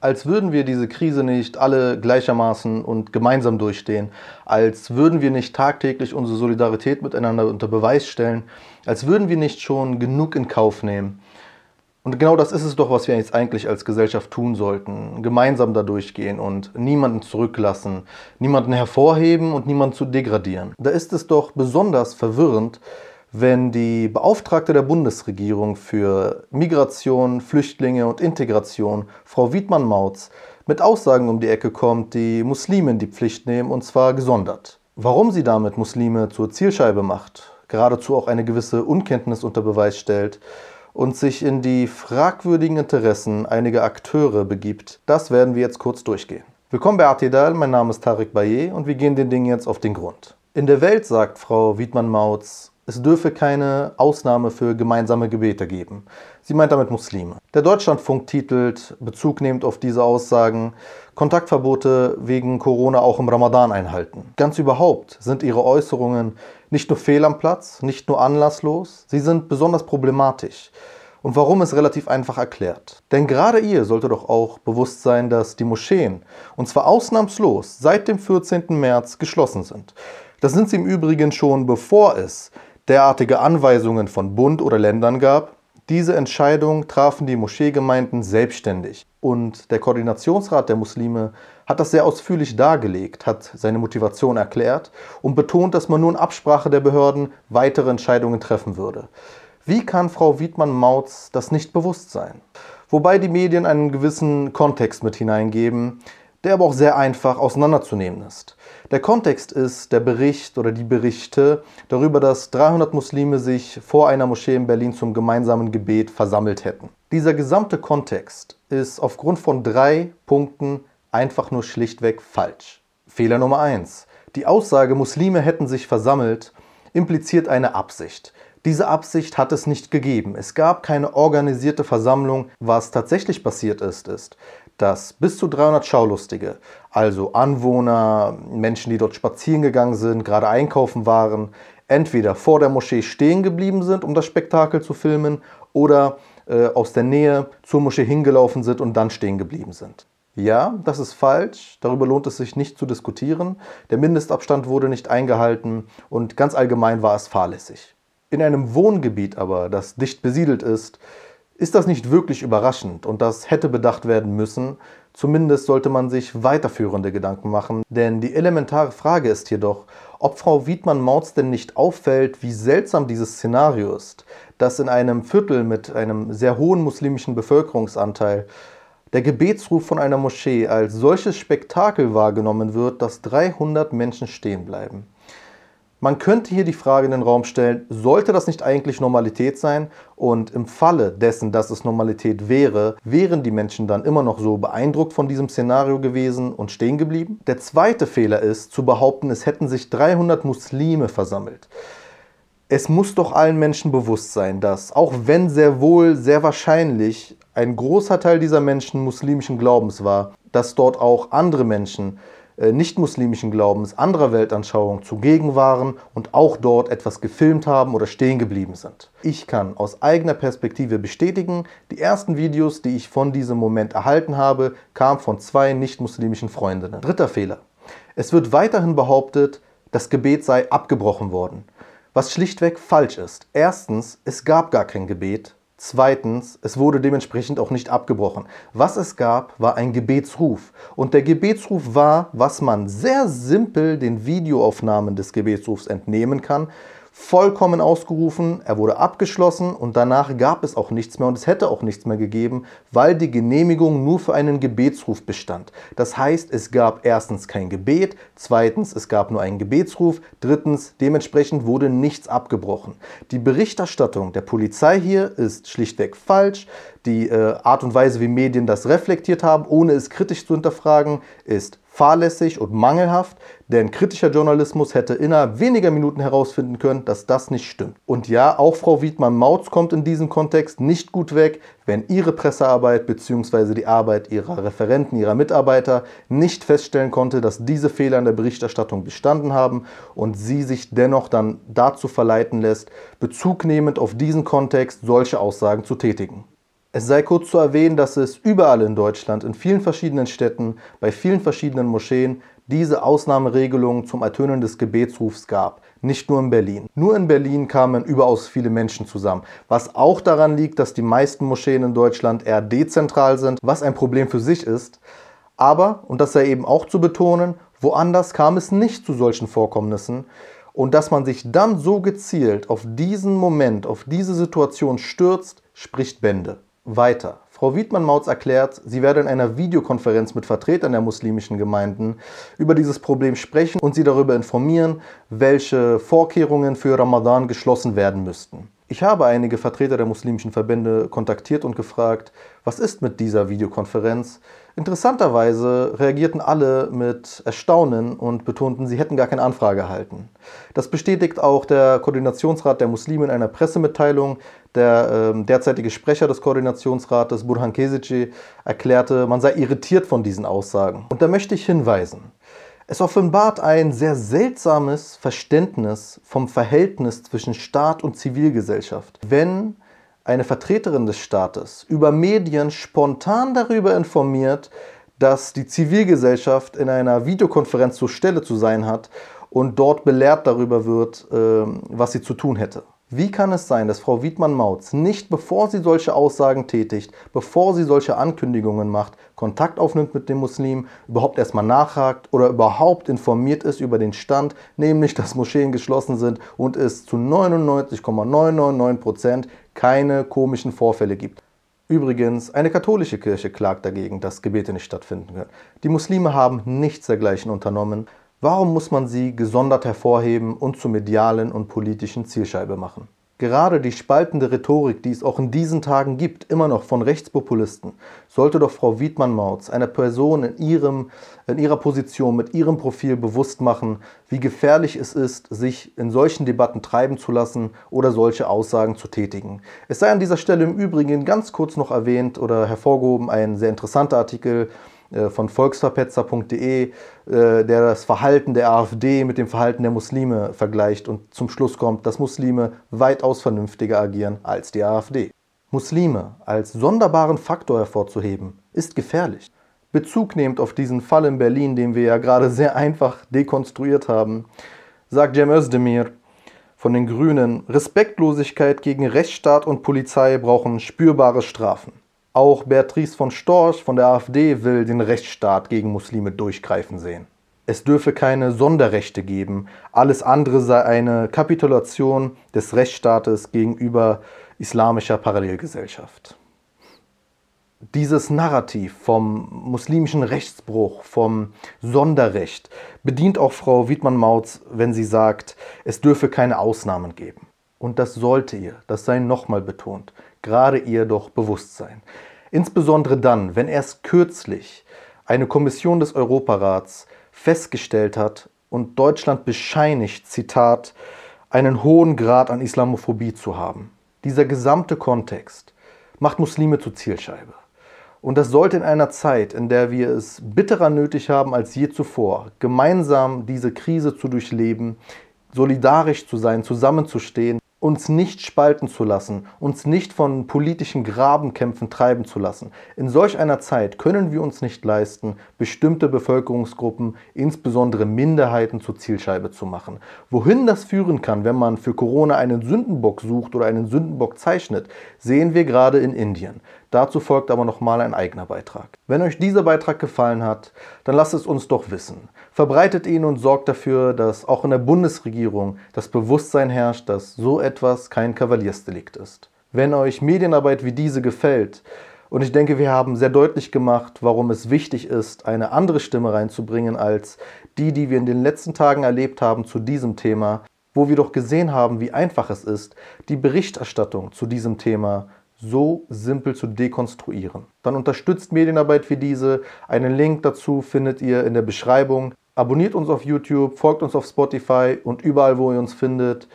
als würden wir diese Krise nicht alle gleichermaßen und gemeinsam durchstehen, als würden wir nicht tagtäglich unsere Solidarität miteinander unter Beweis stellen, als würden wir nicht schon genug in Kauf nehmen. Und genau das ist es doch, was wir jetzt eigentlich als Gesellschaft tun sollten. Gemeinsam da durchgehen und niemanden zurücklassen, niemanden hervorheben und niemanden zu degradieren. Da ist es doch besonders verwirrend, wenn die Beauftragte der Bundesregierung für Migration, Flüchtlinge und Integration, Frau Wiedmann-Mautz, mit Aussagen um die Ecke kommt, die Muslime in die Pflicht nehmen und zwar gesondert. Warum sie damit Muslime zur Zielscheibe macht, geradezu auch eine gewisse Unkenntnis unter Beweis stellt und sich in die fragwürdigen Interessen einiger Akteure begibt, das werden wir jetzt kurz durchgehen. Willkommen bei Artidal, mein Name ist Tarek Baye und wir gehen den Dingen jetzt auf den Grund. In der Welt, sagt Frau Wiedmann-Mautz, es dürfe keine Ausnahme für gemeinsame Gebete geben. Sie meint damit Muslime. Der Deutschlandfunk titelt, Bezug nehmend auf diese Aussagen, Kontaktverbote wegen Corona auch im Ramadan einhalten. Ganz überhaupt sind ihre Äußerungen nicht nur fehl am Platz, nicht nur anlasslos, sie sind besonders problematisch. Und warum ist relativ einfach erklärt. Denn gerade ihr sollte doch auch bewusst sein, dass die Moscheen, und zwar ausnahmslos, seit dem 14. März geschlossen sind. Das sind sie im Übrigen schon bevor es derartige Anweisungen von Bund oder Ländern gab. Diese Entscheidung trafen die Moscheegemeinden selbstständig. Und der Koordinationsrat der Muslime hat das sehr ausführlich dargelegt, hat seine Motivation erklärt und betont, dass man nur in Absprache der Behörden weitere Entscheidungen treffen würde. Wie kann Frau Wiedmann-Mautz das nicht bewusst sein? Wobei die Medien einen gewissen Kontext mit hineingeben, der aber auch sehr einfach auseinanderzunehmen ist. Der Kontext ist der Bericht oder die Berichte darüber, dass 300 Muslime sich vor einer Moschee in Berlin zum gemeinsamen Gebet versammelt hätten. Dieser gesamte Kontext ist aufgrund von drei Punkten einfach nur schlichtweg falsch. Fehler Nummer 1. Die Aussage, Muslime hätten sich versammelt, impliziert eine Absicht. Diese Absicht hat es nicht gegeben. Es gab keine organisierte Versammlung. Was tatsächlich passiert ist, ist, dass bis zu 300 Schaulustige, also Anwohner, Menschen, die dort spazieren gegangen sind, gerade einkaufen waren, entweder vor der Moschee stehen geblieben sind, um das Spektakel zu filmen, oder äh, aus der Nähe zur Moschee hingelaufen sind und dann stehen geblieben sind. Ja, das ist falsch, darüber lohnt es sich nicht zu diskutieren. Der Mindestabstand wurde nicht eingehalten und ganz allgemein war es fahrlässig. In einem Wohngebiet aber, das dicht besiedelt ist, ist das nicht wirklich überraschend und das hätte bedacht werden müssen. Zumindest sollte man sich weiterführende Gedanken machen, denn die elementare Frage ist jedoch, ob Frau Wiedmann-Mautz denn nicht auffällt, wie seltsam dieses Szenario ist, dass in einem Viertel mit einem sehr hohen muslimischen Bevölkerungsanteil der Gebetsruf von einer Moschee als solches Spektakel wahrgenommen wird, dass 300 Menschen stehen bleiben. Man könnte hier die Frage in den Raum stellen, sollte das nicht eigentlich Normalität sein? Und im Falle dessen, dass es Normalität wäre, wären die Menschen dann immer noch so beeindruckt von diesem Szenario gewesen und stehen geblieben? Der zweite Fehler ist, zu behaupten, es hätten sich 300 Muslime versammelt. Es muss doch allen Menschen bewusst sein, dass, auch wenn sehr wohl, sehr wahrscheinlich ein großer Teil dieser Menschen muslimischen Glaubens war, dass dort auch andere Menschen nicht-muslimischen Glaubens, anderer Weltanschauung zugegen waren und auch dort etwas gefilmt haben oder stehen geblieben sind. Ich kann aus eigener Perspektive bestätigen, die ersten Videos, die ich von diesem Moment erhalten habe, kamen von zwei nicht-muslimischen Freundinnen. Dritter Fehler. Es wird weiterhin behauptet, das Gebet sei abgebrochen worden, was schlichtweg falsch ist. Erstens, es gab gar kein Gebet. Zweitens, es wurde dementsprechend auch nicht abgebrochen. Was es gab, war ein Gebetsruf. Und der Gebetsruf war, was man sehr simpel den Videoaufnahmen des Gebetsrufs entnehmen kann, vollkommen ausgerufen, er wurde abgeschlossen und danach gab es auch nichts mehr und es hätte auch nichts mehr gegeben, weil die Genehmigung nur für einen Gebetsruf bestand. Das heißt, es gab erstens kein Gebet, zweitens, es gab nur einen Gebetsruf, drittens, dementsprechend wurde nichts abgebrochen. Die Berichterstattung der Polizei hier ist schlichtweg falsch. Die äh, Art und Weise, wie Medien das reflektiert haben, ohne es kritisch zu hinterfragen, ist fahrlässig und mangelhaft, denn kritischer Journalismus hätte innerhalb weniger Minuten herausfinden können, dass das nicht stimmt. Und ja, auch Frau Wiedmann-Mautz kommt in diesem Kontext nicht gut weg, wenn ihre Pressearbeit bzw. die Arbeit ihrer Referenten, ihrer Mitarbeiter nicht feststellen konnte, dass diese Fehler in der Berichterstattung bestanden haben und sie sich dennoch dann dazu verleiten lässt, bezugnehmend auf diesen Kontext solche Aussagen zu tätigen. Es sei kurz zu erwähnen, dass es überall in Deutschland, in vielen verschiedenen Städten, bei vielen verschiedenen Moscheen diese Ausnahmeregelungen zum Ertönen des Gebetsrufs gab. Nicht nur in Berlin. Nur in Berlin kamen überaus viele Menschen zusammen. Was auch daran liegt, dass die meisten Moscheen in Deutschland eher dezentral sind, was ein Problem für sich ist. Aber, und das sei eben auch zu betonen, woanders kam es nicht zu solchen Vorkommnissen. Und dass man sich dann so gezielt auf diesen Moment, auf diese Situation stürzt, spricht Bände. Weiter. Frau Wiedmann-Mautz erklärt, sie werde in einer Videokonferenz mit Vertretern der muslimischen Gemeinden über dieses Problem sprechen und sie darüber informieren, welche Vorkehrungen für Ramadan geschlossen werden müssten. Ich habe einige Vertreter der muslimischen Verbände kontaktiert und gefragt, was ist mit dieser Videokonferenz? Interessanterweise reagierten alle mit Erstaunen und betonten, sie hätten gar keine Anfrage erhalten. Das bestätigt auch der Koordinationsrat der Muslime in einer Pressemitteilung. Der äh, derzeitige Sprecher des Koordinationsrates, Burhan Kesici, erklärte, man sei irritiert von diesen Aussagen. Und da möchte ich hinweisen. Es offenbart ein sehr seltsames Verständnis vom Verhältnis zwischen Staat und Zivilgesellschaft. Wenn eine Vertreterin des Staates über Medien spontan darüber informiert, dass die Zivilgesellschaft in einer Videokonferenz zur Stelle zu sein hat und dort belehrt darüber wird, ähm, was sie zu tun hätte. Wie kann es sein, dass Frau Wiedmann-Mautz nicht, bevor sie solche Aussagen tätigt, bevor sie solche Ankündigungen macht, Kontakt aufnimmt mit dem Muslim, überhaupt erstmal nachhakt oder überhaupt informiert ist über den Stand, nämlich dass Moscheen geschlossen sind und es zu 99,999 Prozent keine komischen Vorfälle gibt? Übrigens, eine katholische Kirche klagt dagegen, dass Gebete nicht stattfinden können. Die Muslime haben nichts dergleichen unternommen. Warum muss man sie gesondert hervorheben und zur medialen und politischen Zielscheibe machen? Gerade die spaltende Rhetorik, die es auch in diesen Tagen gibt, immer noch von Rechtspopulisten, sollte doch Frau Wiedmann-Mautz, einer Person in, ihrem, in ihrer Position, mit ihrem Profil bewusst machen, wie gefährlich es ist, sich in solchen Debatten treiben zu lassen oder solche Aussagen zu tätigen. Es sei an dieser Stelle im Übrigen ganz kurz noch erwähnt oder hervorgehoben ein sehr interessanter Artikel, von volksverpetzer.de, äh, der das Verhalten der AfD mit dem Verhalten der Muslime vergleicht und zum Schluss kommt, dass Muslime weitaus vernünftiger agieren als die AfD. Muslime als sonderbaren Faktor hervorzuheben, ist gefährlich. Bezug nehmend auf diesen Fall in Berlin, den wir ja gerade sehr einfach dekonstruiert haben, sagt Cem Özdemir von den Grünen, Respektlosigkeit gegen Rechtsstaat und Polizei brauchen spürbare Strafen. Auch Beatrice von Storch von der AfD will den Rechtsstaat gegen Muslime durchgreifen sehen. Es dürfe keine Sonderrechte geben, alles andere sei eine Kapitulation des Rechtsstaates gegenüber islamischer Parallelgesellschaft. Dieses Narrativ vom muslimischen Rechtsbruch, vom Sonderrecht bedient auch Frau Wiedmann-Mautz, wenn sie sagt, es dürfe keine Ausnahmen geben. Und das sollte ihr, das sei nochmal betont, gerade ihr doch bewusst sein. Insbesondere dann, wenn erst kürzlich eine Kommission des Europarats festgestellt hat und Deutschland bescheinigt, Zitat, einen hohen Grad an Islamophobie zu haben. Dieser gesamte Kontext macht Muslime zur Zielscheibe. Und das sollte in einer Zeit, in der wir es bitterer nötig haben als je zuvor, gemeinsam diese Krise zu durchleben, solidarisch zu sein, zusammenzustehen, uns nicht spalten zu lassen, uns nicht von politischen Grabenkämpfen treiben zu lassen. In solch einer Zeit können wir uns nicht leisten, bestimmte Bevölkerungsgruppen, insbesondere Minderheiten, zur Zielscheibe zu machen. Wohin das führen kann, wenn man für Corona einen Sündenbock sucht oder einen Sündenbock zeichnet, sehen wir gerade in Indien. Dazu folgt aber nochmal ein eigener Beitrag. Wenn euch dieser Beitrag gefallen hat, dann lasst es uns doch wissen. Verbreitet ihn und sorgt dafür, dass auch in der Bundesregierung das Bewusstsein herrscht, dass so etwas kein Kavaliersdelikt ist. Wenn euch Medienarbeit wie diese gefällt, und ich denke, wir haben sehr deutlich gemacht, warum es wichtig ist, eine andere Stimme reinzubringen als die, die wir in den letzten Tagen erlebt haben zu diesem Thema, wo wir doch gesehen haben, wie einfach es ist, die Berichterstattung zu diesem Thema so simpel zu dekonstruieren. Dann unterstützt Medienarbeit wie diese. Einen Link dazu findet ihr in der Beschreibung. Abonniert uns auf YouTube, folgt uns auf Spotify und überall, wo ihr uns findet.